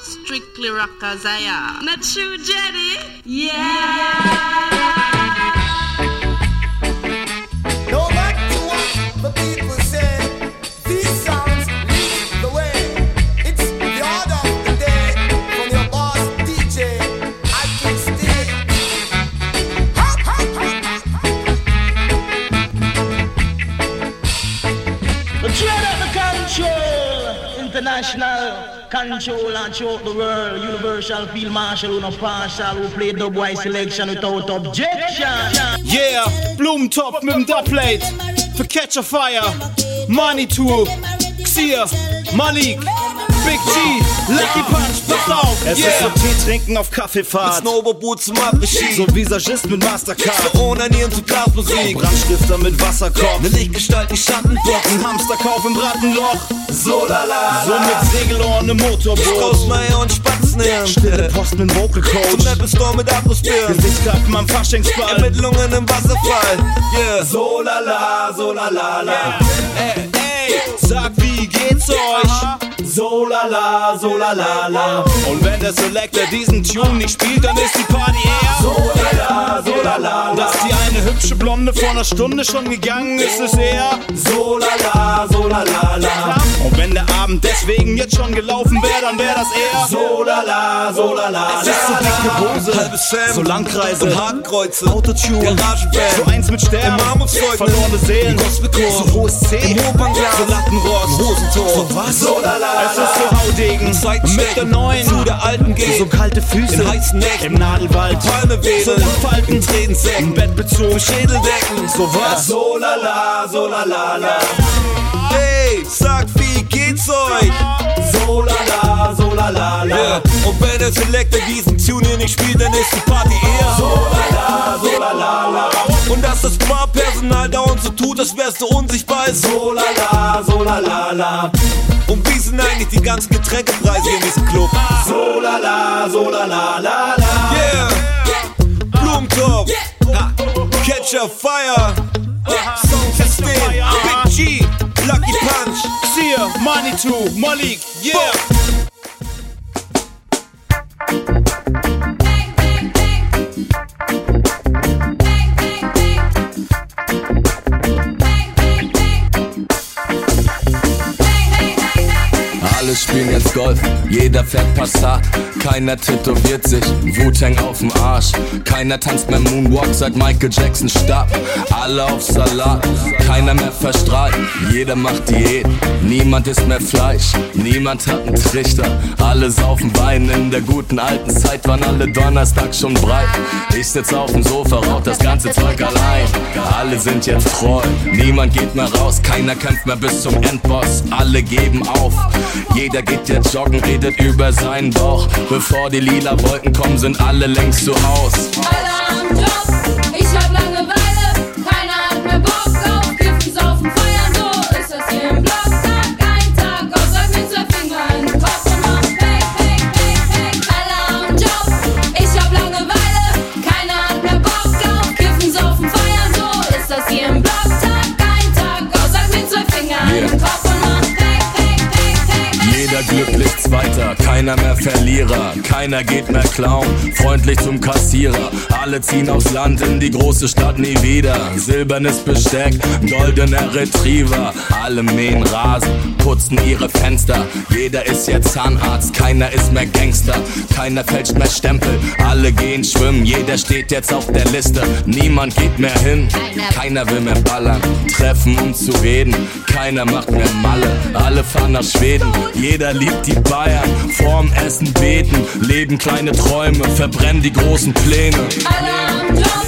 Strictly Rock Azaya. Not true, Jenny? yeah. yeah. Control and choke the world. Universal field marshal who no partial who play dubwise selection without objection. Yeah, Blumentopf mit dem Dubplate To Catch a Fire, Money Tour, Xia, Malik. Big G, Lucky Punch, pass auf. Es yeah. ist so Tee trinken auf Kaffeefahrt. Mit Snowboard zum Abregie. So Visagist mit Mastercard. So Onanieren zu Chaosmusik. Brandstifter mit Wasserkoch. Ne Lichtgestalt, die Schattenbox. Ein Hamsterkauf im Rattenloch. So lala. So mit Segelohren im Motorboot. Straußmeier und Spatzenhirn. Stille Post mit Vocal Coach. Zum Apple Store mit Abrissbirnen. Gesichtskappen am Faschingsball. Ermittlungen im Wasserfall. Yeah. So lala, so lala. Yeah. Ey, ey, sag, wie geht's euch? So la la, so la la la. Und wenn der Selector diesen Tune nicht spielt, dann ist die Party eher so la la, so la la. Dass die eine hübsche Blonde vor einer Stunde schon gegangen ist, ist eher so la la, so la la la. Und wenn der Abend deswegen jetzt schon gelaufen wäre, dann wäre das eher so la la, so la la. Es ist so dicke Hose, halbe Sam, so Langkreise, und Hakenkreuze, Autotune, Garagenband, so eins mit Sternen, Armutszeugnis, verlorene Seelen, Gospelchor, so hohes C, so Lattenrock, Hosentor, so was? So la la. Es ist so Haudegen, mit der neuen, zu der alten geht, so kalte Füße, in heißen Nächten, im Nadelwald, Palme wedeln, so Falten, Trädensäcken, Bettbezug, Schädeldecken, so was? So la la, so la la la. Hey, sag, wie geht's euch? So la la, so la la la. Yeah. Und wenn der Selector diesen Tune hier nicht spielt, dann ist die Party eher so la la, so la la la. Und dass das Barpersonal dauernd so tut, als wärst du unsichtbar ist so la la, so la la la. Und wie sind eigentlich die ganzen Getränkepreise in diesem Club? So la la, so la la la la. Yeah, Blumentopf, Catch a Fire, Song System, Big G, Lucky Punch, Xia, Money Too, Malik, yeah. Alle spielen jetzt Golf, jeder fährt Passat, keiner tätowiert sich, Wu-Tang auf dem Arsch, keiner tanzt mehr Moonwalk seit Michael Jackson starb, alle auf Salat, keiner mehr verstrahlt, jeder macht Diät, niemand isst mehr Fleisch, niemand hat einen Trichter, alle saufen Wein, in der guten alten Zeit waren alle Donnerstag schon breit, ich sitz auf dem Sofa, rauch das ganze Zeug allein, alle sind jetzt treu, niemand geht mehr raus, keiner kämpft mehr bis zum Endboss, alle geben auf, jeder geht jetzt joggen, redet über seinen Bauch. Bevor die lila Wolken kommen, sind alle längst zu Haus. Alle am Job, ich hab Langeweile. Keiner hat mehr Bock auf Kiffen, Saufen, Feiern. Zweiter, keiner Verlierer, keiner geht mehr Clown, freundlich zum Kassierer. Alle ziehen aufs Land in die große Stadt nie wieder. Silbernes Besteck, goldener Retriever, alle mähen Rasen, putzen ihre Fenster. Jeder ist jetzt Zahnarzt, keiner ist mehr Gangster, keiner fälscht mehr Stempel, alle gehen schwimmen, jeder steht jetzt auf der Liste. Niemand geht mehr hin, keiner will mehr ballern, treffen um zu reden, keiner macht mehr Malle, alle fahren nach Schweden, jeder liebt die Bayern, vorm Essen beten, leben kleine Träume, verbrennen die großen Pläne. Alle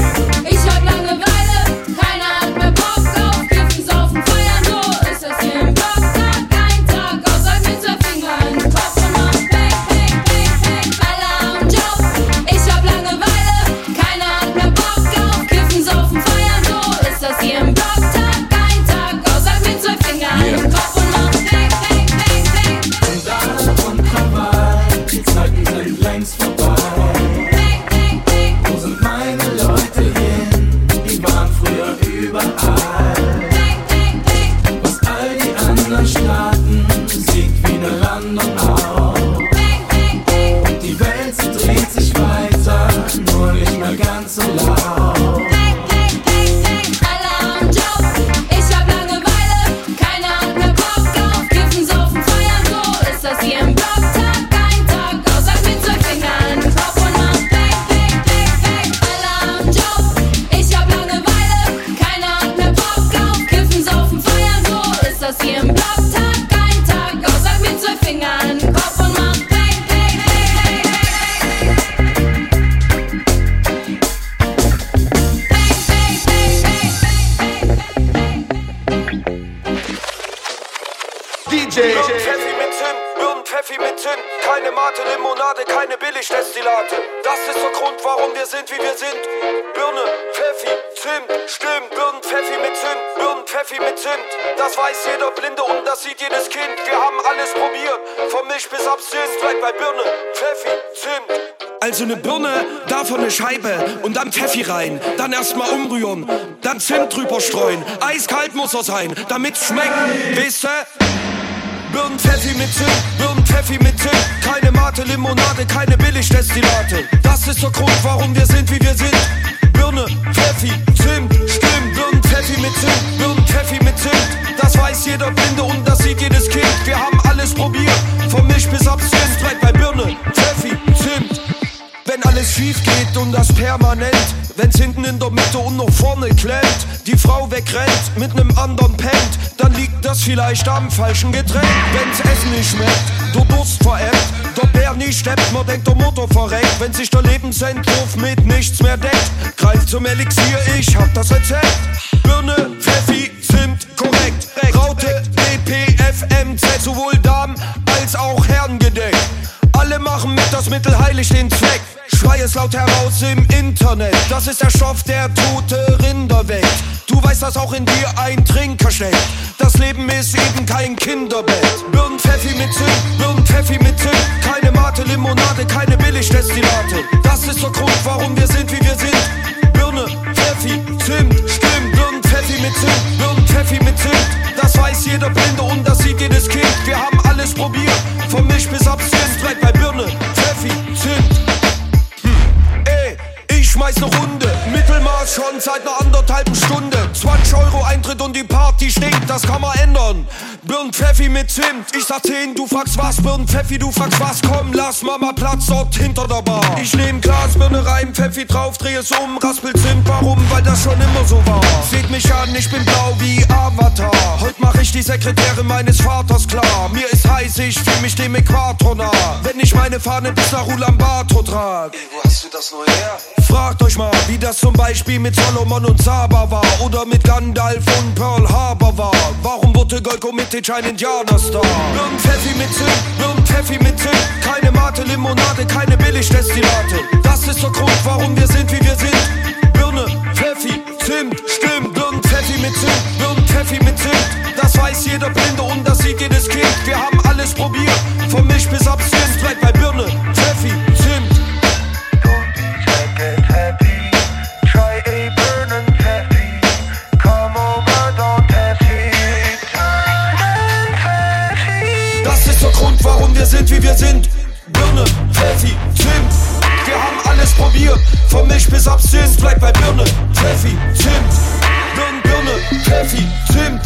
jeder Blinde und das sieht jedes Kind. Wir haben alles probiert, vom Milch bis Absinth. Bleibt bei Birne, Pfeffi, Zimt. Also eine Birne, davon eine Scheibe und dann Pfeffi rein. Dann erstmal umrühren, dann Zimt drüber streuen. Eiskalt muss er sein, damit's schmeckt. Wisst ihr? Birnen Pfeffi mit Zimt, Birnen Pfeffi mit Zimt. Keine Mate, Limonade, keine Billigdestillate. Das ist der Grund, warum wir sind, wie wir sind. Birne, Pfeffi, Zimt, stimmt. Birnen Pfeffi mit Zimt, Birnen Pfeffi mit Zimt. Das weiß jeder Blinde und das sieht jedes Kind. Wir haben alles probiert, vom Milch bis Absinth. Bleibt bei Birne, Pfeffi, Zimt. Wenn alles schief geht und das permanent, wenn's hinten in der Mitte und noch vorne klemmt, die Frau wegrennt, mit nem anderen pennt, dann liegt das vielleicht am falschen Getränk. Wenn's Essen nicht schmeckt, der Durst verengt, der Bär nicht steppt, man denkt der Motor verreckt, wenn sich der Lebensentwurf mit nichts mehr deckt, greift zum Elixier, ich hab das Rezept. Birne, Pfeffi, Zimt, korrekt, Raute, BPFMZ, sowohl Damen als auch Herren gedeckt. Alle machen mit, das Mittel heiligt den Zweck. Schrei es laut heraus im Internet. Das ist der Stoff, der tote Rinder weckt. Du weißt, dass auch in dir ein Trinker steckt. Das Leben ist eben kein Kinderbett. Birnen Pfeffi mit Zimt, Birnen Pfeffi mit Zimt. Keine Mate, Limonade, keine Billigdestillate. Das ist der Grund, warum wir sind, wie wir sind. Birne, Pfeffi, Zimt, stimmt. Birnen Pfeffi mit Zimt, Birnen Pfeffi mit Zimt. Das weiß jeder Blinde und das sieht jedes Kind. Wir haben alles probiert, vom Milch bis Absinth. Bleibt bei Birne, Pfeffi, Zimt. Ey, schmeiß ne Runde. Mittelmaß schon seit ner anderthalben Stunde. 20 Euro Eintritt und die Party stinkt, das kann man ändern. Birnen Pfeffi mit Zimt. Ich sag 10, du fragst was. Birnen Pfeffi, du fragst was. Komm, lass Mama Platz dort hinter der Bar. Ich nehm Glas, Birne rein, Pfeffi drauf, dreh es um, raspel Zimt. Warum? Weil das schon immer so war. Seht mich an, ich bin blau wie Avatar. Heute mach ich die Sekretärin meines Vaters klar. Mir ist heiß, ich fühl mich dem Äquator nah. Wenn ich meine Fahne bis nach Ulaanbaatar trag. Wo hast du das nur her? Fragt euch mal, wie das zum Beispiel mit Solomon und Saba war oder mit Gandalf und Pearl Harbor war. Warum wurde Golko Mitic ein Indianerstar? Birnen Pfeffi mit Zimt, Birnen Pfeffi mit Zimt. Keine Mate, Limonade, keine Billigdestillate. Das ist der Grund, warum wir sind, wie wir sind. Birne, Pfeffi, Zimt, stimmt. Birnen Pfeffi mit Zimt, Birnen Pfeffi mit Zimt. Das weiß jeder Blinde und das sieht jedes Kind. Wir haben alles probiert, vom Milch bis Absinth. Bleibt bei Birne, Pfeffi, wir sind, wie wir sind. Birne, Pfeffi, Zimt. Wir haben alles probiert, vom Milch bis Absinth. Bleibt bei Birne, Pfeffi, Zimt. Birne, Birne, Pfeffi, Zimt.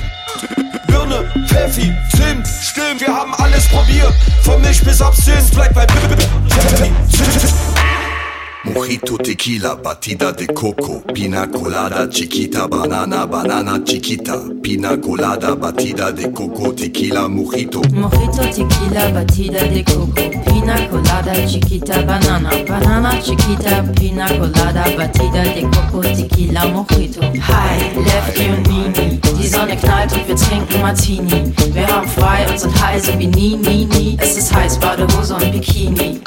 Birne, Pfeffi, Zimt. Stimmt, wir haben alles probiert, vom Milch bis Absinth. Bleibt bei Birne, Pfeffi, Zimt. Mojito, tequila, batida de coco, pina colada, chiquita, banana, banana, chiquita, pina colada, batida de coco, tequila, mojito. Mojito, tequila, batida de coco, pina colada, chiquita, banana, banana, chiquita, pina colada, batida de coco, tequila, mojito. Hi, Lefty und Nini, die Sonne knallt und wir trinken Martini. Wir haben frei und sind heiße wie nie, nie, nie. Es ist heiß, Badehose und Bikini.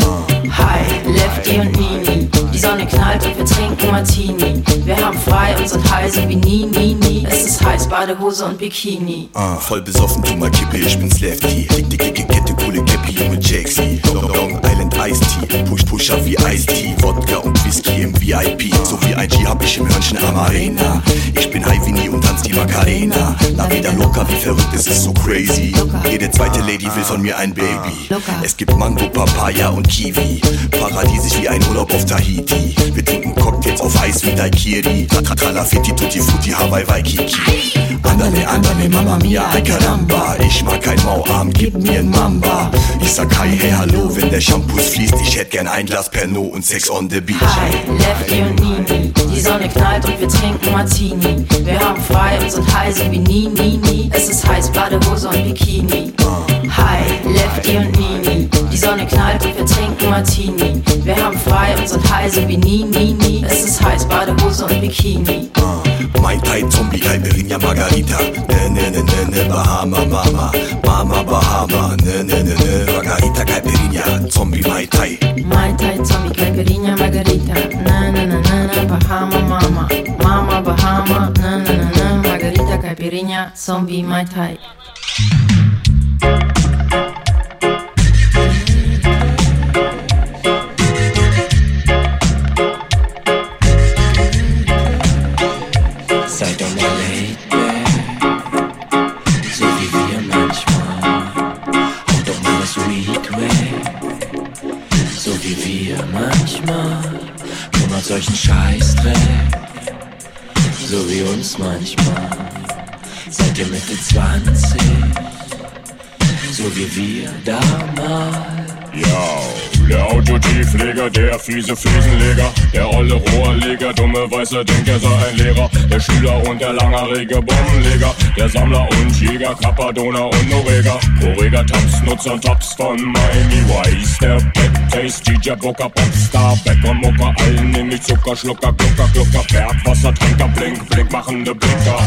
Hi, Lefty und Nini, die Sonne knallt und wir trinken Martini. Wir haben frei und sind heiße wie nie, nie, nie. Es ist heiß, Badehose und Bikini. Ah, voll besoffen, tu mal Kippe, ich bin's Lefty. Dicke, dicke Kette, coole Cappy, junge Jaxi. Tea, Push, Pusher wie Ice Tea. Wodka und Whisky im VIP. So wie IG hab ich im Hörnchen am Arena. Ich bin high wie und tanz die Macarena. La vida loca, wie verrückt, es ist so crazy. Jede zweite Lady will von mir ein Baby. Es gibt Mango, Papaya und Kiwi. Paradiesisch wie ein Urlaub auf Tahiti. Wir trinken Cocktails auf Eis wie Daikiri. Tralafiti, Tutti Frutti, Hawaii, Waikiki. Andale, andale, Mama Mia, ay caramba. Ich mag kein Mauarm, gib mir ein Mamba. Ich sag hi, hey, hallo, wenn der Shampoo fließt. Ich hätt gern ein Glas Pernod und Sex on the Beach. Hi, Lefty und Nini, die Sonne knallt und wir trinken Martini. Wir haben frei und sind heiße wie nie, nie, nie. Es ist heiß, Badehose und Bikini. Hi, Lefty und Nini, die Sonne knallt und wir trinken Martini. Wir haben frei und sind heiße wie nie, nie, nie. Es ist heiß, Badehose und Bikini. Mai Tai Zombie, Caipirinha Margarita. Ne, ne, ne, ne, ne, Bahama, Mama. Mama, Bahama. Ne, ne, ne, ne, Margarita, Caipirinha Mai Tai. Mai Tai, Zombie, Caipirinha, Margarita. Na na na na na, Bahama, Mama. Mama, Bahama. Na na na na, Margarita, Caipirinha, Zombie, Mai Tai. Euch einen Scheißdreck, so wie uns manchmal. Seid ihr Mitte 20, so wie wir damals. Yo, der Autotiefleger, der fiese Fliesenleger, der olle Rohrleger, dumme weiße denkt er sei ein Lehrer, der Schüler und der langjährige Bombenleger, der Sammler und Jäger, Kappadoner und Norweger, Korreger, Tabs, Nutzer, Tops von Miami Vice, der Bad Taste, DJ Booker, Popstar, Bäcker, Mucker, allen nämlich Zucker, Schlucker, Glucker, Glucker, Bergwasser, Trinker, Blink, Blink, machende Blinker.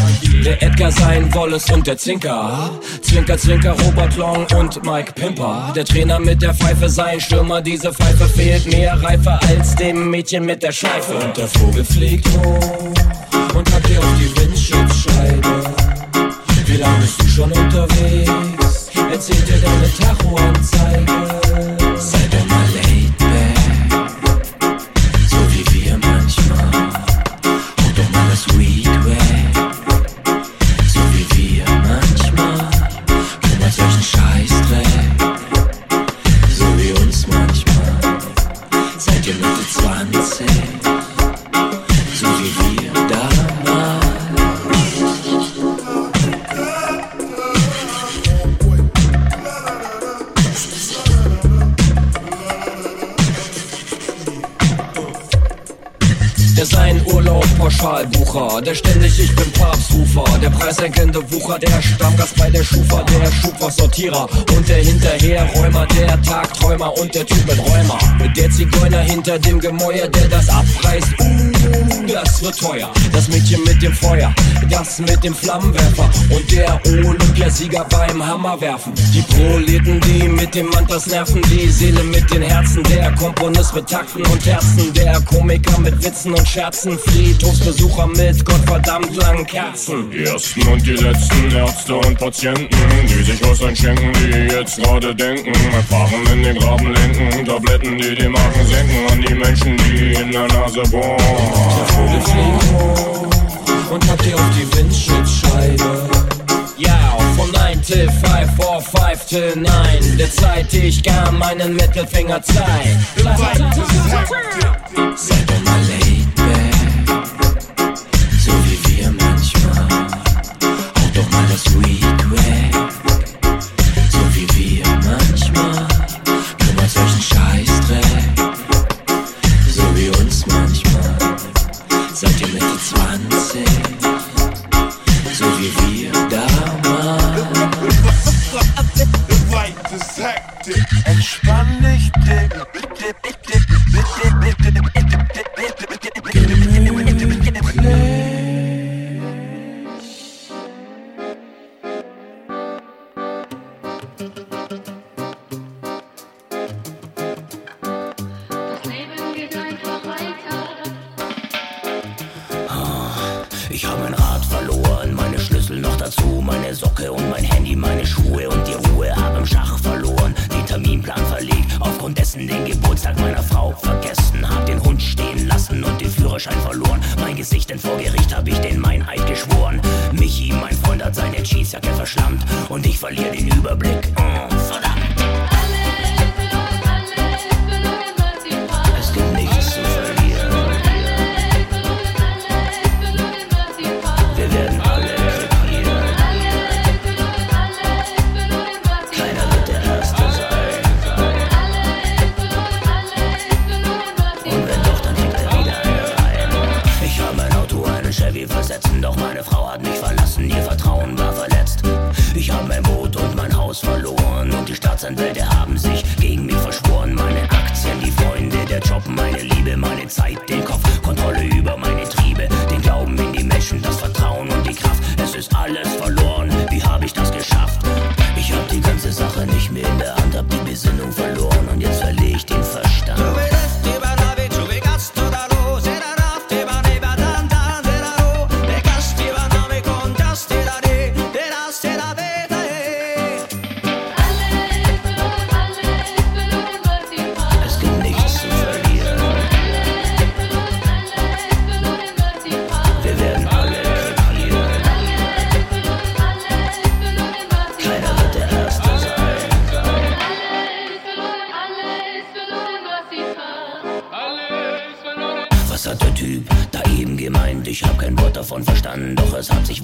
Der Edgar sein Wallace und der Zinker. Zwinker, Zwinker, Robert Long und Mike Pimper. Der Trainer mit der Pfeife sein Stürmer. Diese Pfeife fehlt mehr Reife als dem Mädchen mit der Schleife. Und der Vogel fliegt hoch und hat dir auf die Windschutzscheibe. Wie lange bist du schon unterwegs? Erzähl dir deine Tachoanzeige. Sei doch mal laid back, so wie wir manchmal. Hau doch mal das Weed weg, so wie wir manchmal. Kümmert einen Scheißdreck, so wie uns manchmal. Seid ihr Mitte 20, so wie wir Der ständig ich bin Papstrufer, der preisenkende Wucher, der Stammgast bei der Schufa, der Schubwassortierer und der Hinterherräumer, der Tagträumer und der Typ mit Räumer. Der Zigeuner hinter dem Gemäuer, der das abreißt, uh, das wird teuer. Das Mädchen mit dem Feuer, das mit dem Flammenwerfer und der Olympiasieger beim Hammerwerfen. Die Proleten, die mit dem Mantas nerven, die Seele mit den Herzen, der Komponist mit Takten und Herzen, der Komiker mit Witzen und Scherzen, Friedhofsbesucher mit gottverdammt langen Kerzen. Die ersten und die letzten Ärzte und Patienten, die sich was einschenken, die jetzt gerade denken, erfahren in den Graben lenken, Tabletten, die die Magen senken, an die Menschen, die in der Nase bohren. Der Vogel fliegt hoch und habt ihr auf die Windschutzscheibe. Ja, von 9 till 5, 4, 5 till 9. Der Zeit, ich gar meinen Mittelfinger zeig. Sei doch mal laid back, so wie wir manchmal. Hau doch mal das Weed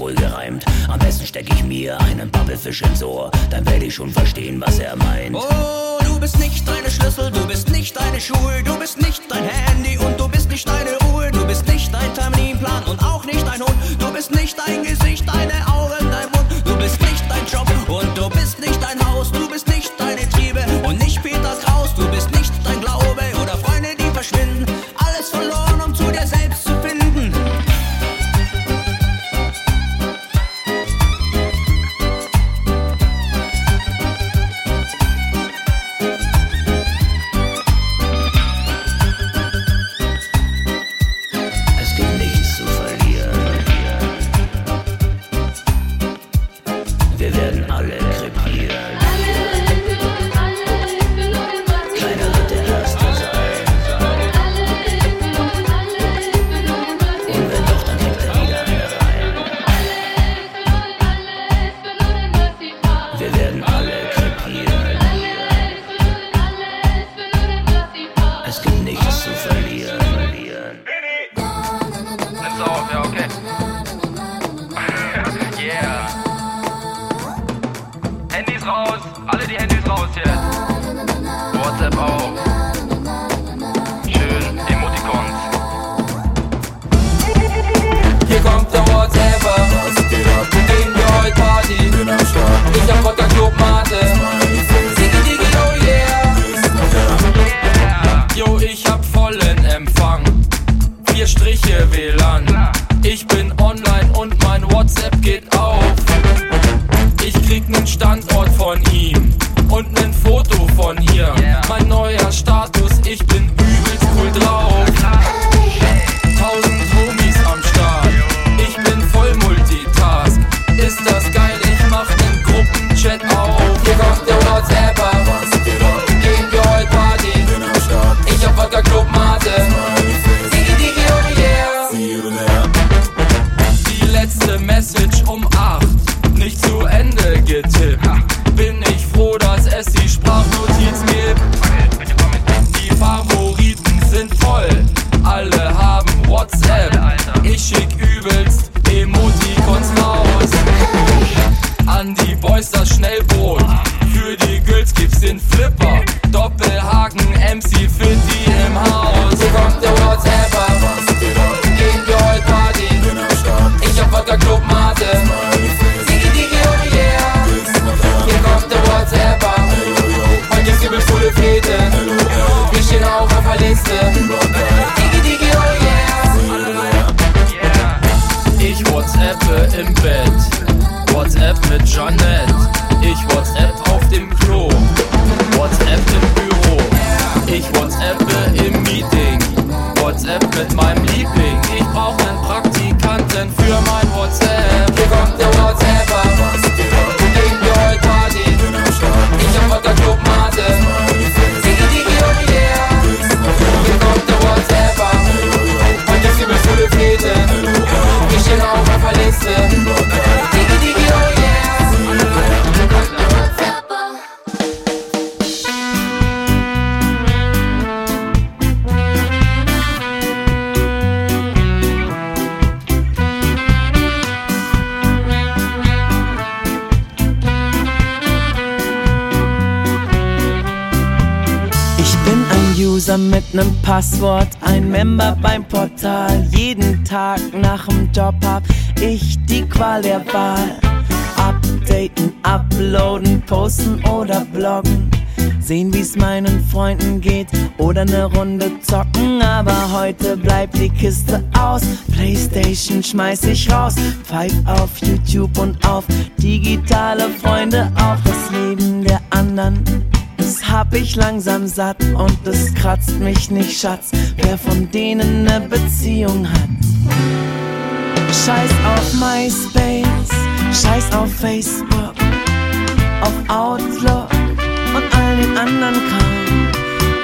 wohl gereimt. Am besten steck ich mir einen Pappelfisch ins Ohr, dann werde ich schon verstehen, was er meint. Oh, du bist nicht deine Schlüssel, du bist nicht deine Schuhe, du bist nicht dein Handy und du bist nicht deine Ruhe, du bist nicht dein Terminplan und auch nicht dein Hund, du bist nicht dein Gesicht, deine Augen. einem Passwort, ein Member beim Portal. Jeden Tag nach dem Job hab ich die Qual der Wahl. Updaten, uploaden, posten oder bloggen. Sehen, wie's meinen Freunden geht oder ne Runde zocken. Aber heute bleibt die Kiste aus. Playstation schmeiß ich raus. Pfeif auf YouTube und auf digitale Freunde auf das Leben der anderen das hab ich langsam satt und es kratzt mich nicht, Schatz, wer von denen eine Beziehung hat. Scheiß auf MySpace, scheiß auf Facebook, auf Outlook und all den anderen Kram.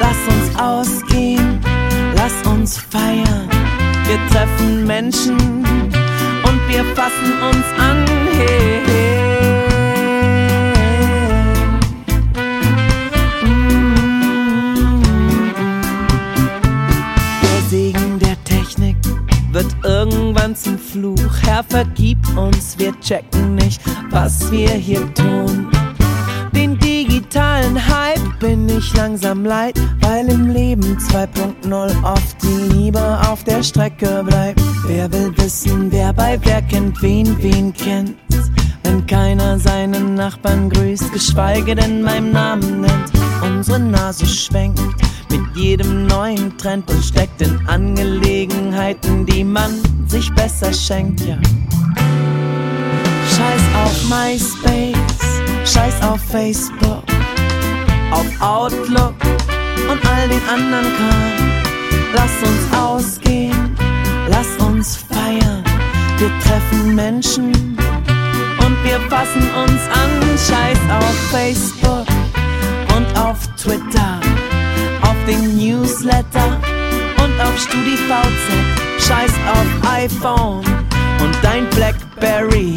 Lass uns ausgehen, lass uns feiern. Wir treffen Menschen und wir fassen uns an. Hey, hey. Wer vergibt uns? Wir checken nicht, was wir hier tun. Den digitalen Hype bin ich langsam leid, weil im Leben 2.0 oft die Liebe auf der Strecke bleibt. Wer will wissen, wer bei wer kennt wen, wen kennt? Wenn keiner seinen Nachbarn grüßt, geschweige denn meinem Namen nennt. Unsere Nase schwenkt mit jedem neuen Trend und steckt in Angelegenheiten, die man sich besser schenkt, ja. Scheiß auf MySpace, scheiß auf Facebook, auf Outlook und all den anderen Kram. Lass uns ausgehen, lass uns feiern. Wir treffen Menschen und wir fassen uns an. Scheiß auf Facebook und auf Twitter, den Newsletter und auf StudiVZ. Scheiß auf iPhone und dein Blackberry.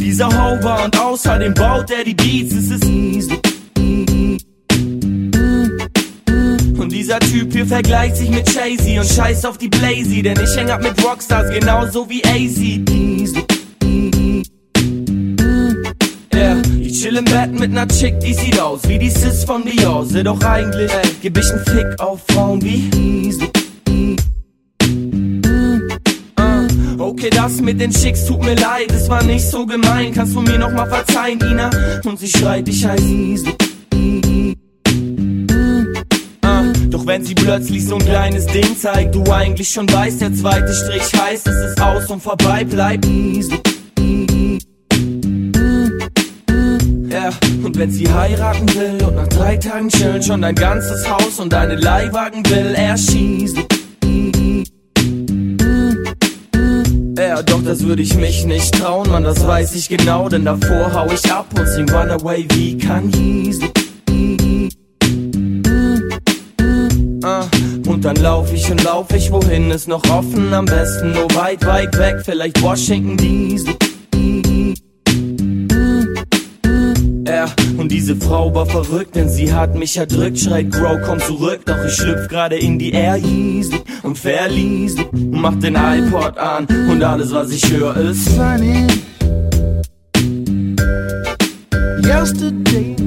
dieser Hover und außerdem baut er die Beats, es ist easy. Und dieser Typ hier vergleicht sich mit Jay-Z und scheiß auf die Blazy, denn ich häng ab mit Rockstars genauso wie AZ. Yeah, ich chill im Bett mit ner Chick, die sieht aus wie die Sis von Beyoncé, doch eigentlich ey, geb ich nen Fick auf Frauen wie Okay, das mit den Chicks tut mir leid, es war nicht so gemein. Kannst du mir noch mal verzeihen, Ina? Und sie schreit, ich heiß Easy. Ah, Doch wenn sie plötzlich so ein kleines Ding zeigt, du eigentlich schon weißt, der zweite Strich heißt, es ist aus und vorbei, bleib easy. wenn sie heiraten will und nach drei Tagen chillen schon dein ganzes Haus und deine Leihwagen will erschießen. Ja, doch das würde ich mich nicht trauen, man, das weiß ich genau, denn davor hau ich ab und sing Runaway wie Kanye. Ah, und dann lauf ich und lauf ich, wohin ist noch offen? Am besten nur weit, weit weg, vielleicht Washington DC. Ja, und diese Frau war verrückt, denn sie hat mich erdrückt. Schreit, Grow, komm zurück, doch ich schlüpf gerade in die Air Yeezy und verließ mach den iPod an und alles, was ich höre, ist Funny. Yesterday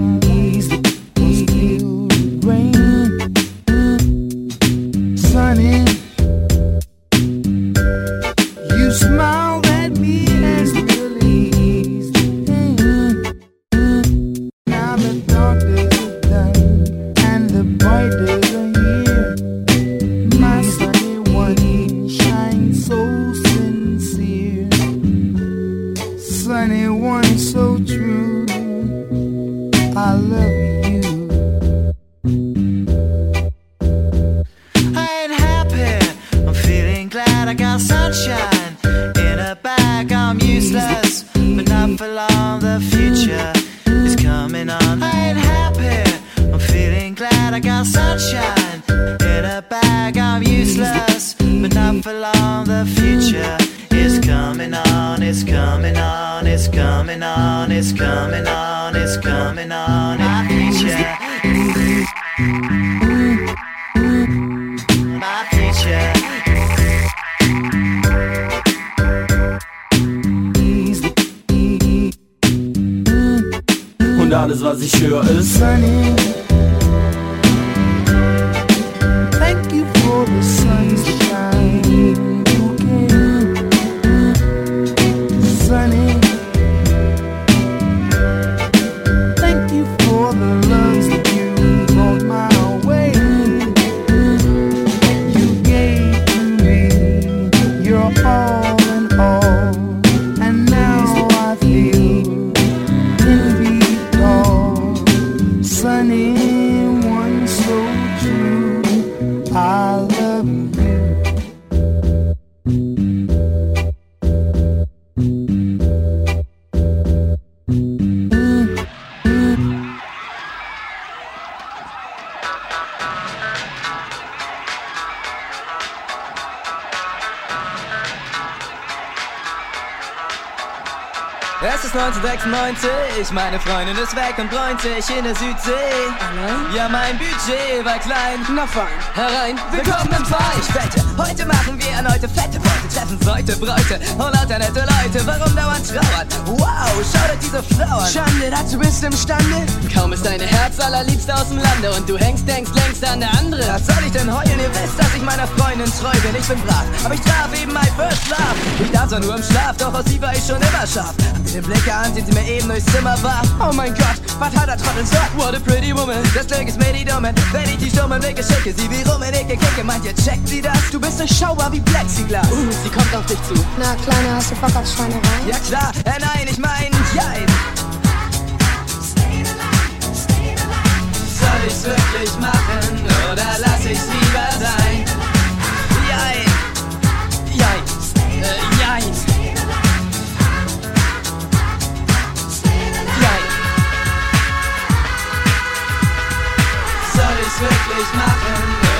1996, meine Freundin ist weg und bräunt sich in der Südsee. Ja, mein Budget war klein. Na fein, herein, willkommen im Verein. Ich wette, heute machen wir erneute fette Beute, treffen Leute, Bräute und lauter nette Leute. Warum dauernd trauern? Wow, schaut euch diese Frau an. Schande, dazu bist du imstande. Kaum ist deine Herz allerliebste aus dem Lande und du hängst, denkst längst an der andere. Was soll ich denn heulen? Ihr wisst, dass ich meiner Freundin treu bin. Ich bin brav, aber ich traf eben mein First Love. Ich darf zwar nur im Schlaf, doch aus sie war ich schon immer scharf. Hab mir den Blick geahnt, den sie mir eben durchs Zimmer warf. Oh mein Gott, was hat er Trottel gesagt? What a pretty woman. Das Glück ist mir die Dummen. Wenn ich die stummen Blicke schicke, sie wie rum in Ecke kicke. Meint ihr, checkt sie das? Du bist durchschaubar wie Plexiglas. Uh, sie kommt auf dich zu. Na, Kleiner, hast du Bock auf Schweinerei? Ja klar, äh, nein, ich mein, jein. Soll ich's wirklich machen oder lass ich's lieber sein? Wirklich machen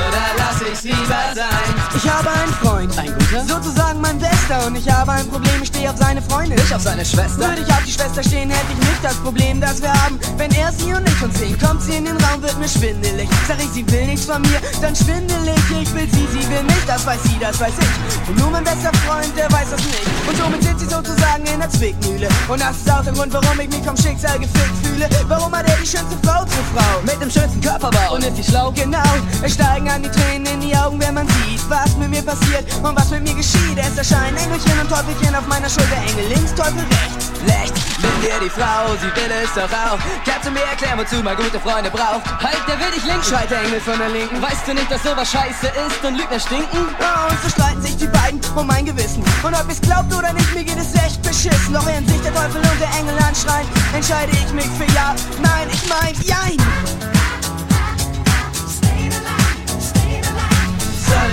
oder lass ich's lieber sein? Ich habe einen Freund, ein sozusagen mein Bester. Und ich habe ein Problem, ich stehe auf seine Freundin Ich auf seine Schwester. Würde ich auf die Schwester stehen, hätte ich nicht das Problem, das wir haben. Wenn er sie und ich uns sehen, kommt sie in den Raum, wird mir schwindelig. Sag ich, sie will nichts von mir, dann schwindelig Ich. Will sie, sie will mich, das weiß sie, das weiß ich. Und nur mein bester Freund, der weiß das nicht. Und somit sind sie sozusagen in der Zwickmühle. Und das ist auch der Grund, warum ich mich vom Schicksal gefickt fühle. Warum hat er die schönste Frau zur Frau? Mit dem schönsten Körperbau. Und ist sie schlau? Genau, es steigen an die Tränen in die Augen, wenn man sieht Was mit mir passiert. Und was mit mir geschieht Es erscheinen Engelchen und Teufelchen auf meiner Schulter Engel links, Teufel rechts schlecht. Nimm dir die Frau, sie will es doch auch. Kannst du mir erklären, wozu man gute Freunde braucht? Halt, der will dich links, schreit der Engel von der Linken. Weißt du nicht, dass sowas scheiße ist und Lügner stinken? Oh, und so streiten sich die beiden um mein Gewissen. Und ob ich's glaubt oder nicht, mir geht es echt beschissen. Doch während sich der Teufel und der Engel anschreien, entscheide ich mich für Ja. Nein, ich mein Jein.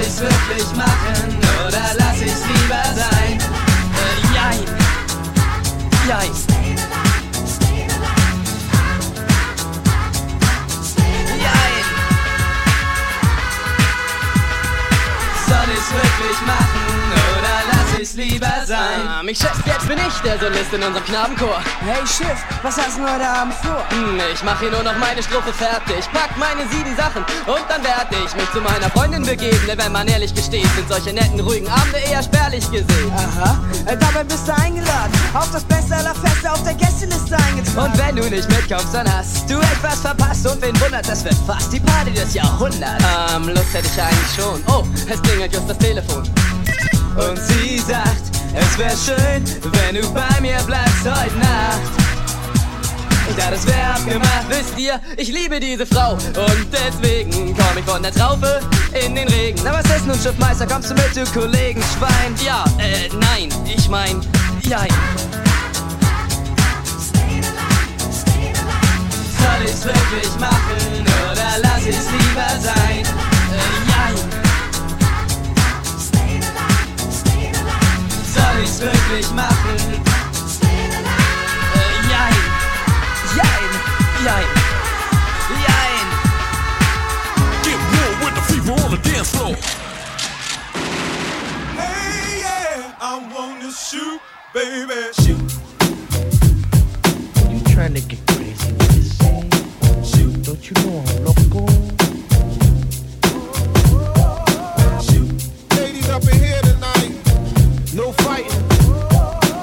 Ich's wirklich machen oder lass ich's lieber sein? Äh, jein. Jein. Jein. Soll ich's wirklich machen ich's lieber sein? Ah, mich schätzt, jetzt bin ich der Solist in unserem Knabenchor. Hey Schiff, was hast du heute Abend vor? Hm, ich mach hier nur noch meine Strophe fertig, pack meine sieben Sachen und dann werd ich mich zu meiner Freundin begeben. Denn wenn man ehrlich gesteht, sind solche netten, ruhigen Abende eher spärlich gesehen. Aha, äh, dabei bist du eingeladen. Auf das Beste aller Feste auf der Gästeliste eingetragen. Und wenn du nicht mitkommst, dann hast du etwas verpasst. Und wen wundert, das wird fast die Party des Jahrhunderts. Ähm, Lust hätte ich eigentlich schon. Oh, es klingelt just das Telefon. Und sie sagt, es wär schön, wenn du bei mir bleibst heute Nacht. Ja, das wär abgemacht, wisst ihr, ich liebe diese Frau Und deswegen komm ich von der Traufe in den Regen Na was ist nun, Schiffmeister, kommst du mit, du Kollegen Schwein? Ja, äh, nein, ich mein, jein Soll ich's wirklich machen oder lass ich's lieber sein? Machen? Get with the fever on the dance floor. Hey, yeah, I wanna shoot, baby. Shoot. You trying to get crazy with this? Shoot. Don't you know I'm loco? No fighting.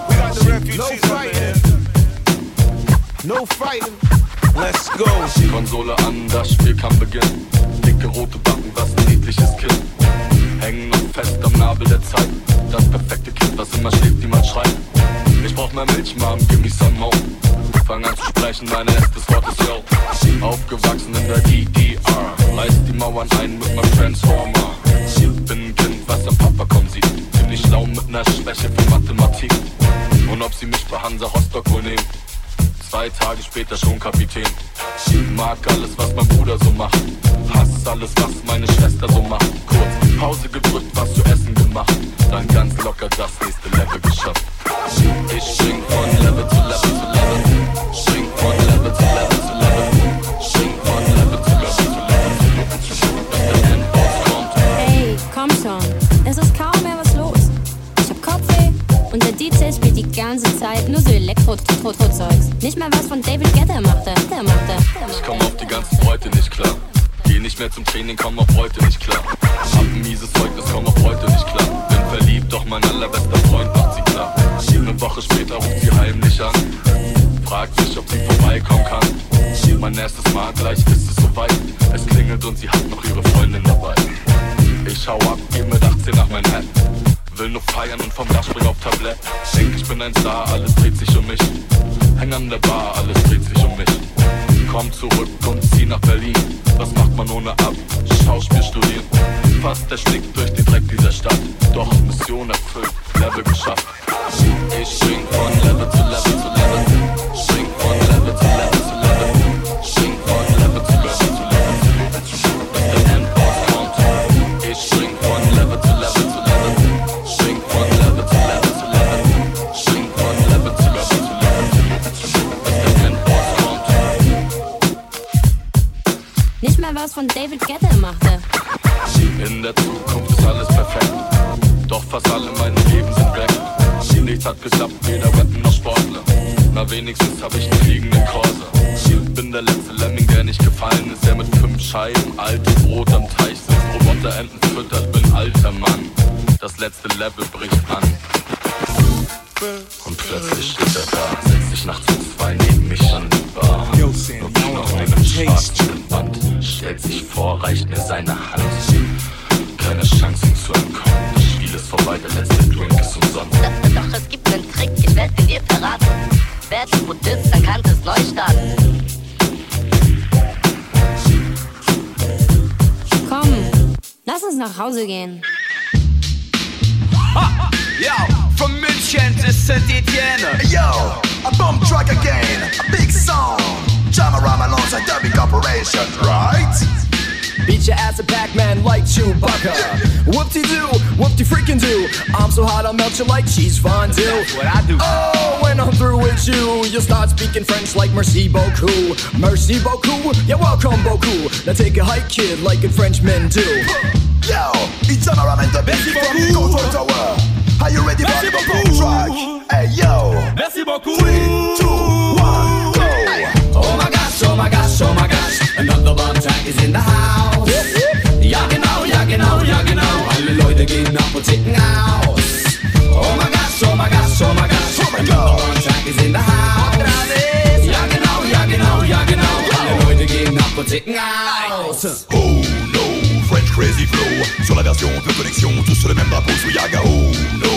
We got the refugees no fighting. No fighting. Let's go. Konsole an, das Spiel kann beginnen. Dicke rote Backen, was ein niedliches Kind. Hängen noch fest am Nabel der Zeit. Das perfekte Kind, was immer schläft, niemals schreit. Ich brauch mehr Milch, Mom, give me some more. Fang an zu sprechen, mein erstes Wort ist Yo. Aufgewachsen in der DDR. Reiß die Mauern ein mit meinem Transformer. Bin ein Kind, was am Papa. Ziemlich schlau mit ner Schwäche für Mathematik. Und ob sie mich bei Hansa Rostock wohl nehmen. Zwei Tage später schon Kapitän. Mag alles, was mein Bruder so macht. Hass alles, was meine Schwester so macht. Kurz Pause gedrückt, was zu essen gemacht. Dann ganz locker das nächste Level geschafft. Mehr zum Training, komm auf heute nicht klar. Hause gehen. Ha! Yo, from München to Saint-Etienne. Yo, a bomb track again, a big song. Jamarama alongside dubbing corporation, right? Beat your ass a Pac-Man like Chewbacca. Whoop-de-doo, whoop-de-freaking-do. I'm so hot I'll melt you like cheese fondue. That's what I do. Oh, when I'm through with you, you'll start speaking French like merci beaucoup. Merci beaucoup, you're welcome beaucoup. Now take a hike, kid, like good Frenchmen do. Yo, it's Jamarama and the big from the Control Tower. Are you ready for the bomb track? Hey yo, Merci beaucoup. three, two, one, go. Oh my gosh, oh my gosh, oh my gosh. Another bomb track is in the house. Ja genau, ja genau, ja genau. Alle Leute gehen ab und ticken aus. Oh my gosh, oh my gosh, oh my gosh. Another bomb track is in the house. Ja genau, ja genau, ja genau. Alle Leute gehen ab und ticken aus. Oh crazy flow. Sur la version de connexion, tous sur le même drapeau sous Yaga. Oh no,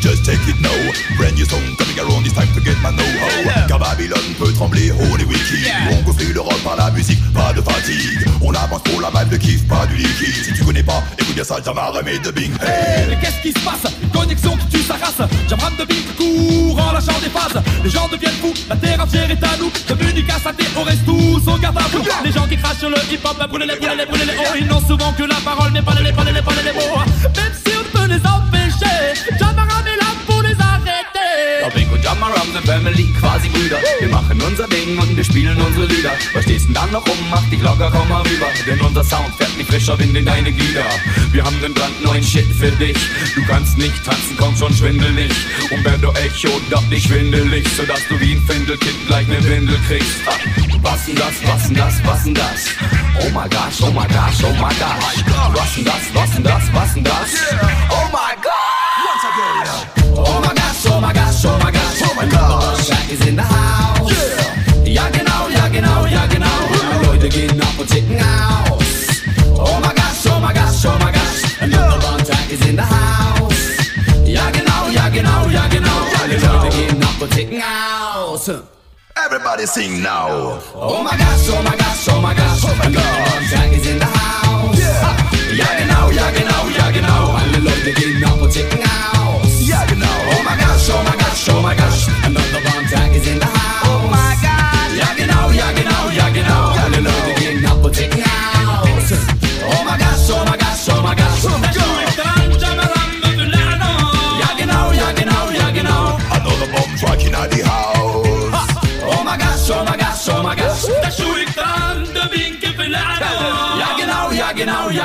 just take it now. Brand new song coming around, it's time to get my know-how. Car Babylone peut trembler, holy wiki. On construit l'Europe par la musique, pas de fatigue. On avance pour la vibe de kiff, pas du liquide. Si tu connais pas, écoute bien ça, Jamar mais de Bing. Hey! Mais qu'est-ce qui se passe? Connexion qui tue sa race Jamram de Big court en lâchant des phases Les gens deviennent fous, la terre entière est à nous Communique à sa on reste tous au garde Les gens qui crachent sur le hip-hop, brûlez-les, brûlez-les, brûlez-les Oh, ils n'ont souvent que la parole, mais pas les, pas les, pas les, mots Même si quasi Brüder. Wir machen unser Ding und wir spielen unsere Lieder. Was stehst denn dann noch rum? Mach dich locker, komm mal rüber. Denn unser Sound fährt wie frischer Wind in deine Glieder. Wir haben den brandneuen Shit für dich. Du kannst nicht tanzen, komm schon schwindelig. Umberto Echo, doch nicht schwindelig. Sodass du wie ein Findelkind gleich ne Windel kriegst. Was denn das, was denn das, was denn das? Oh my gosh, oh my gosh, oh my gosh. Was denn das, was denn das, was denn das? Oh my again. Oh my gosh, oh my gosh, oh my gosh. Oh my god. Track is in the house. Ja genau, ja genau, ja genau. Die Leute gehen ab und ticken aus. Oh my gosh, oh my gosh, oh my gosh. Another bomb track is in the house. Ja genau, ja genau, ja genau. Alle Leute gehen ab und ticken aus. Everybody sing now. Oh my gosh, oh my gosh, oh my gosh. Oh Another bomb track is in the house. Ja genau, ja genau, ja genau. Alle Leute gehen ab und ticken aus. Ja genau. Oh my gosh, oh my gosh, oh my gosh. Another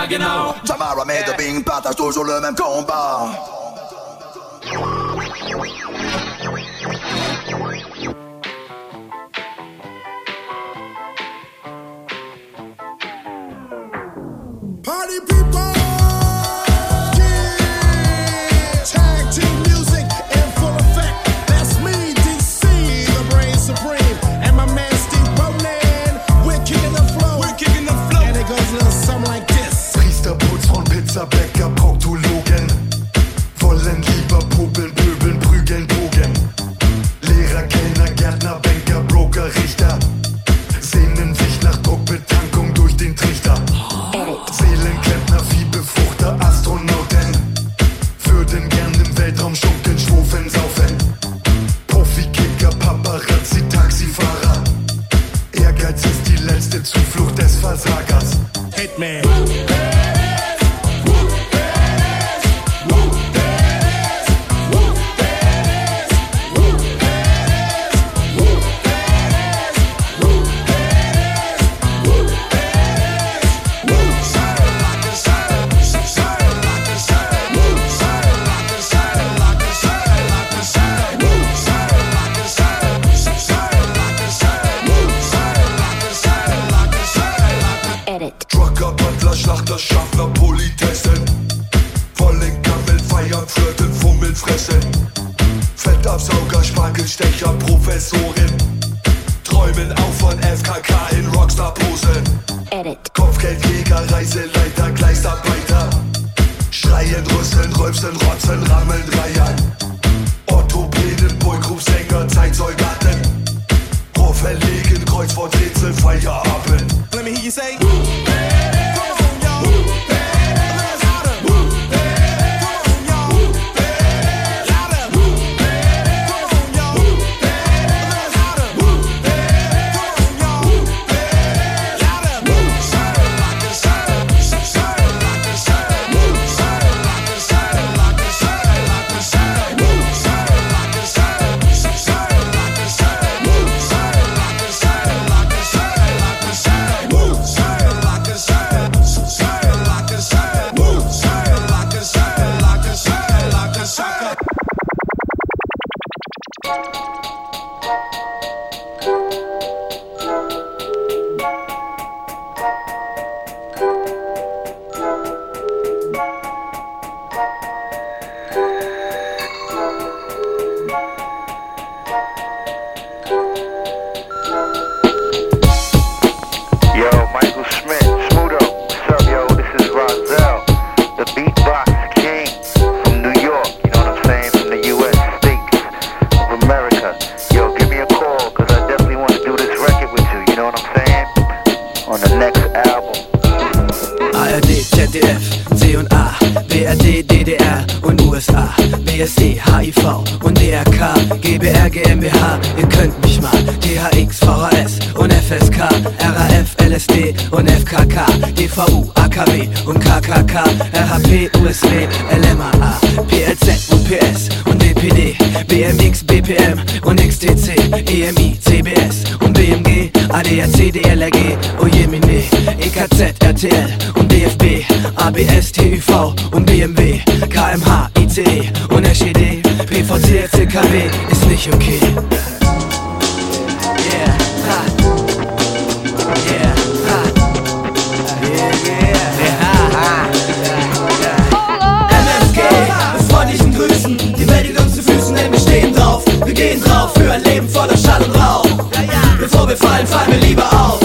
Saginaw. Jamara made yeah. the Bing partage toujours le même combat. Party people. ICE und SED, PVC, FCKW ist nicht okay. Yeah, ha. Yeah, ha. Grüßen, die Welt liegt uns zu Füßen, denn wir stehen drauf. Wir gehen drauf für ein Leben voller Schall und Rauch. Bevor wir fallen, fallen wir lieber auf.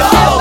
Fallen wir lieber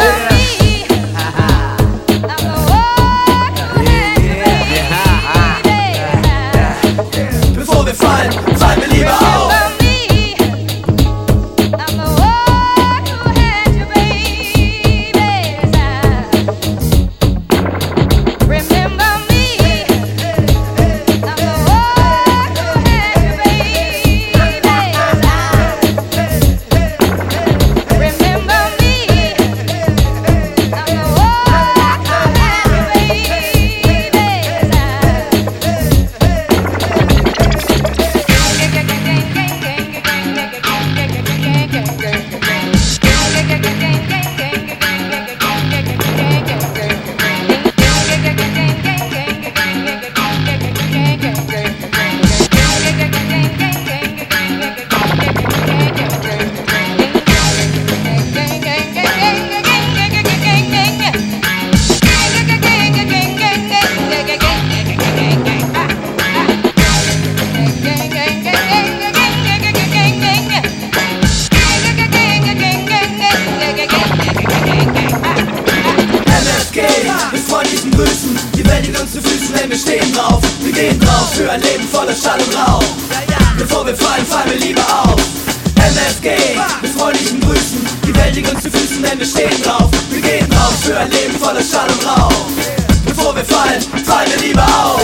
Grüßen, die Welt liegt uns zu Füßen, denn wir stehen drauf. Wir gehen drauf für ein Leben voller Schall und Rauch. Bevor wir fallen, fallen wir lieber auf. MFG, mit freundlichen Grüßen, die Welt liegt uns zu Füßen, denn wir stehen drauf. Wir gehen drauf für ein Leben voller Schall und Rauch. Bevor wir fallen, fallen wir lieber auf.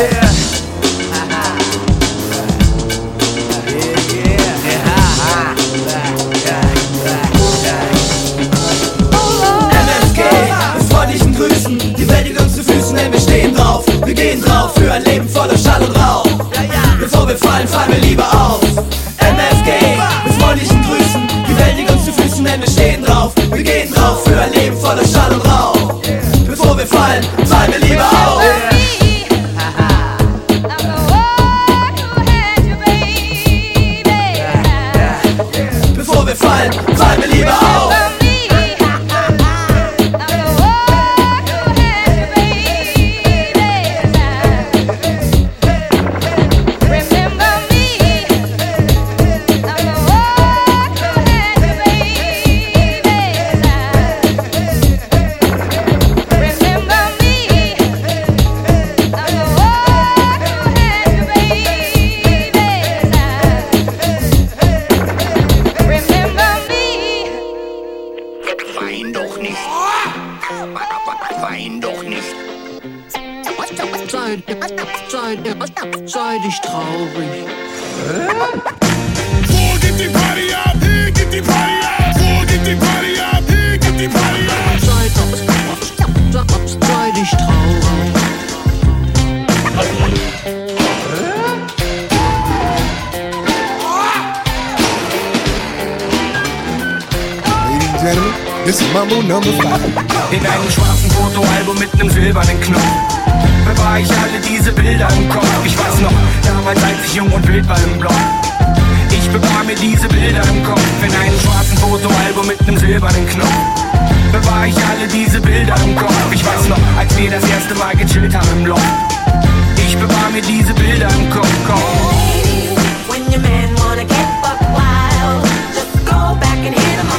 Stehen drauf. Wir gehen drauf für ein Leben voller Schall und Rauch. Bevor wir fallen, fallen wir lieber auf. Mambo number five. In einem schwarzen Fotoalbum mit nem silbernen Knopf Bewahr ich alle diese Bilder im Kopf. Ich weiß noch, damals als ich jung und wild war im Block. Ich bewahr mir diese Bilder im Kopf. In einem schwarzen Fotoalbum mit nem silbernen Knopf Bewahr ich alle diese Bilder im Kopf. Ich weiß noch, als wir das erste Mal gechillt haben im Loft Ich bewahr mir diese Bilder im Kopf, Kopf When your man wanna get buck wild, just go back and hit him up. style.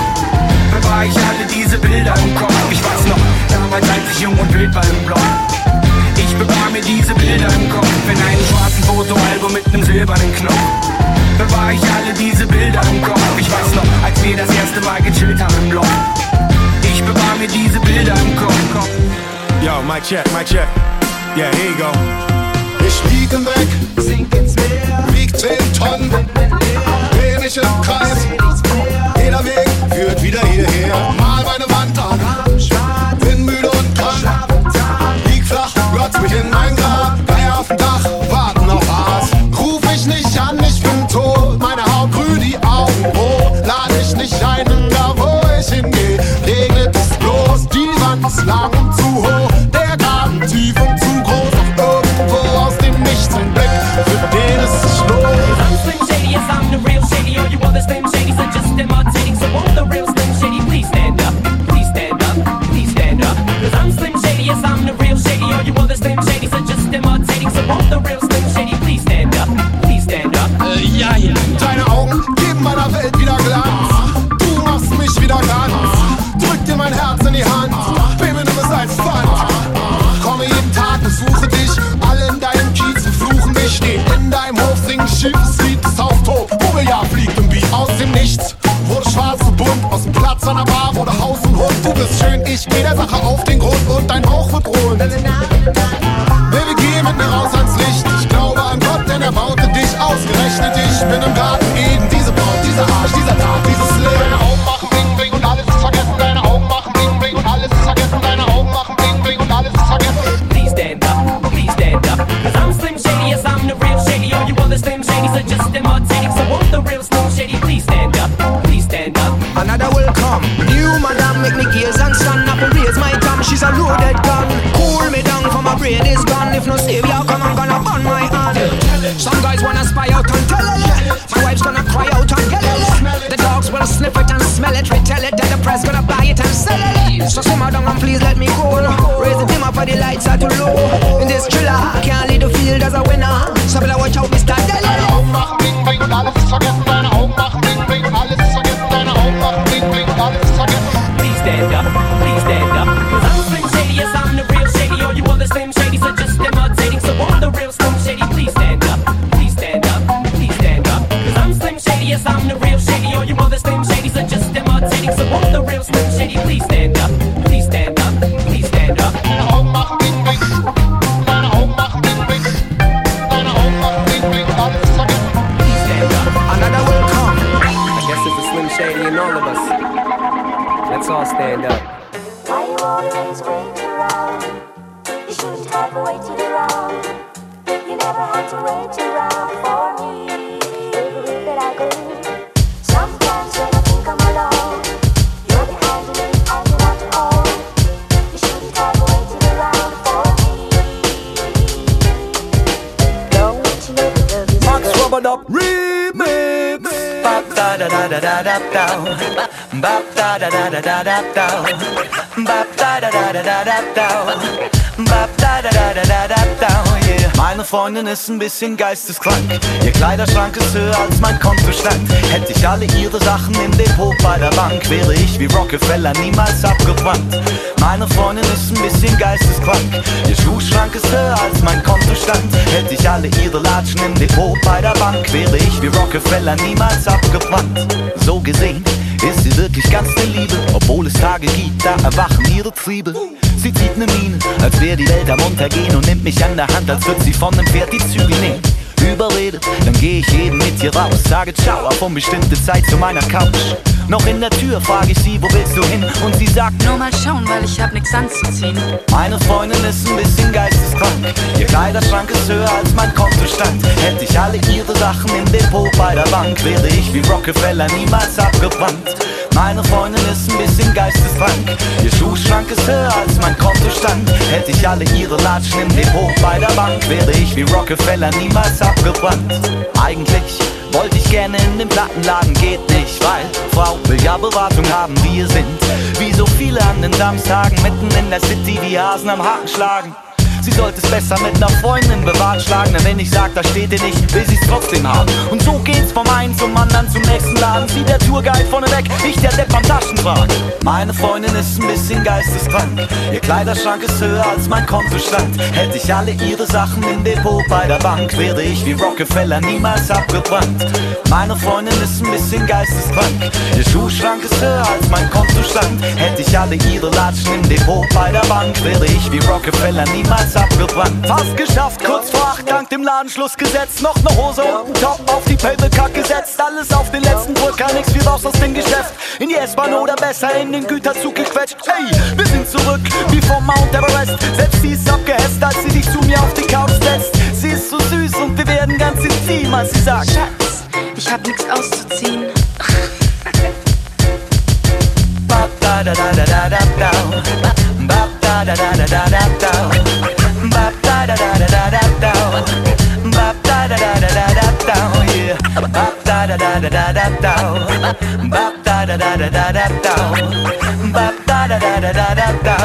him know that if he mess up, you gotta hit him up. Wallpaper im Block. Ich bewahr mir diese Bilder im Kopf in einem schwarzen Fotoalbum mit nem silbernen Knopf. Bewahr ich alle diese Bilder im Kopf. Ich weiß noch, als wir das erste Mal gechillt haben im Loch. Ich bewahr mir diese Bilder im Kopf. Yo, my check, my check. Yeah, here you go. Ich lieg im Dreck, sink ins Meer, wieg 10 Tonnen, dreh mich im Kreis. Jeder Weg führt wieder hierher. Freundin ist ein bisschen geisteskrank. Ihr Kleiderschrank ist höher als mein Kontostand. Hätte ich alle ihre Sachen im Depot bei der Bank Wäre ich wie Rockefeller niemals abgebrannt. Meine Freundin ist ein bisschen geisteskrank. Ihr Schuhschrank ist höher als mein Kontostand. Hätte ich alle ihre Latschen im Depot bei der Bank Wäre ich wie Rockefeller niemals abgebrannt. So gesehen ist sie wirklich ganz der Liebe Obwohl es Tage gibt, da erwachen ihre Triebe Sie zieht ne Miene, als wär die Welt am Untergehen Und nimmt mich an der Hand, als würd sie von nem Pferd die Zügel nehmen Überredet, dann geh ich eben mit ihr raus Sage Ciao auf unbestimmte Zeit zu meiner Couch Noch in der Tür frag ich sie, wo willst du hin? Und sie sagt, Nur mal schauen, weil ich hab nix anzuziehen. meine Freundin ist ein bisschen geisteskrank. Ihr Kleiderschrank ist höher als mein Kontostand. Hätte ich alle ihre Sachen im Depot bei der Bank, wäre ich wie Rockefeller niemals abgebrannt. Meine Freundin ist ein bisschen geisteskrank. Ihr Schuhschrank ist höher als mein Kontostand. Hätte ich alle ihre Latschen im Depot bei der Bank, wäre ich wie Rockefeller niemals abgebrannt. Eigentlich wollte ich gerne in den Plattenladen, geht nicht, weil Frau will ja Beratung haben, wir sind wie so viele an den Samstagen mitten in der City, die Hasen am Haken schlagen. Sie sollte es besser mit einer Freundin beratschlagen, denn wenn ich sag, da steht ihr nicht, will sie's trotzdem haben. Und so geht's vom einen zum anderen zum nächsten Laden. Sie der Tourguide vorne weg, ich der Depp am Taschenwagen. Meine Freundin ist ein bisschen geisteskrank. Ihr Kleiderschrank ist höher als mein Kontostand. Hätte ich alle ihre Sachen im Depot bei der Bank, wäre ich wie Rockefeller niemals abgebrannt. Meine Freundin ist ein bisschen geisteskrank. Ihr Schuhschrank ist höher als mein Kontostand. Hätte ich alle ihre Latschen im Depot bei der Bank, wäre ich wie Rockefeller niemals abgebrannt. Fast geschafft, kurz vor acht, dank dem Ladenschluss gesetzt. Noch ne Hose und ein Top auf die Pelbekack gesetzt. Alles auf den letzten Drücker, gar nix wie raus aus dem Geschäft. In die S-Bahn oder besser in den Güterzug gequetscht. Hey, wir sind zurück, wie vom Mount Everest. Selbst sie ist abgehässt, als sie dich zu mir auf die Couch setzt. Sie ist so süß und wir werden ganz intim, als sie sagt: Schatz, ich hab nix auszuziehen. Bap da da da da da da da. Bap da da da da da da da. Bap da da da da da da da. Bap da da da da da da da. Yeah. Bap da da da da da da da. Bap da da da da da da da. Bap da da da da da da da.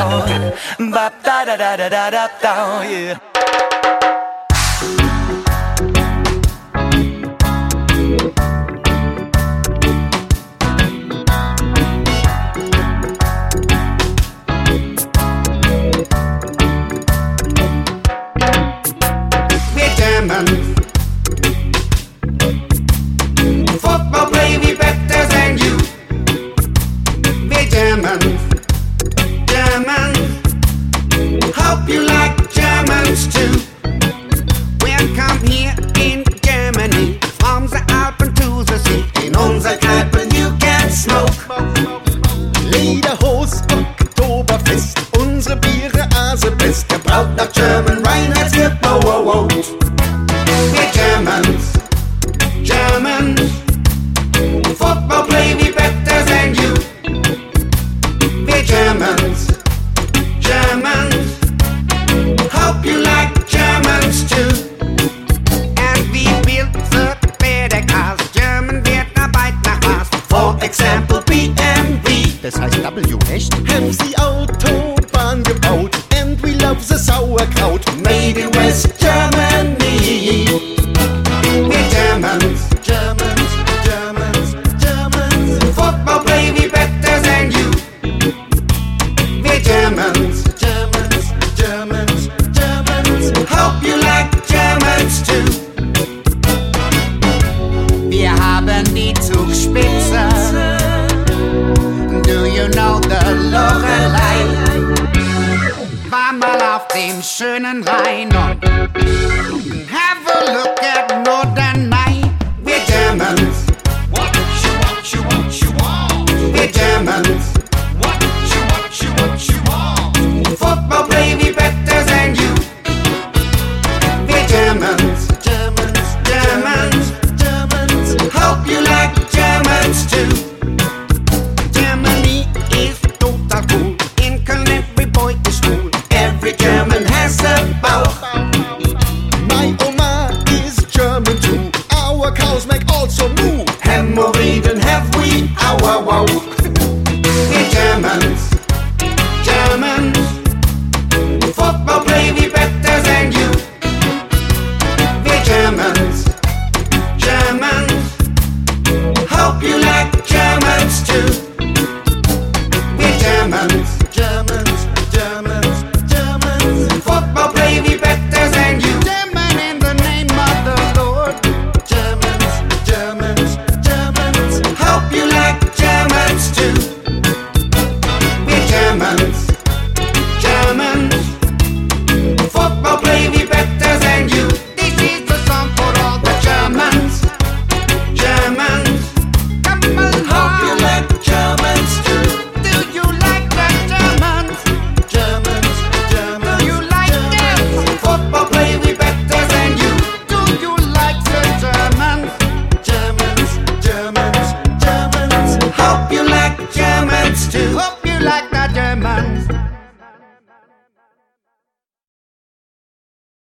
Bap da da da da da da da. Yeah. Mal auf dem schönen have a look at Northern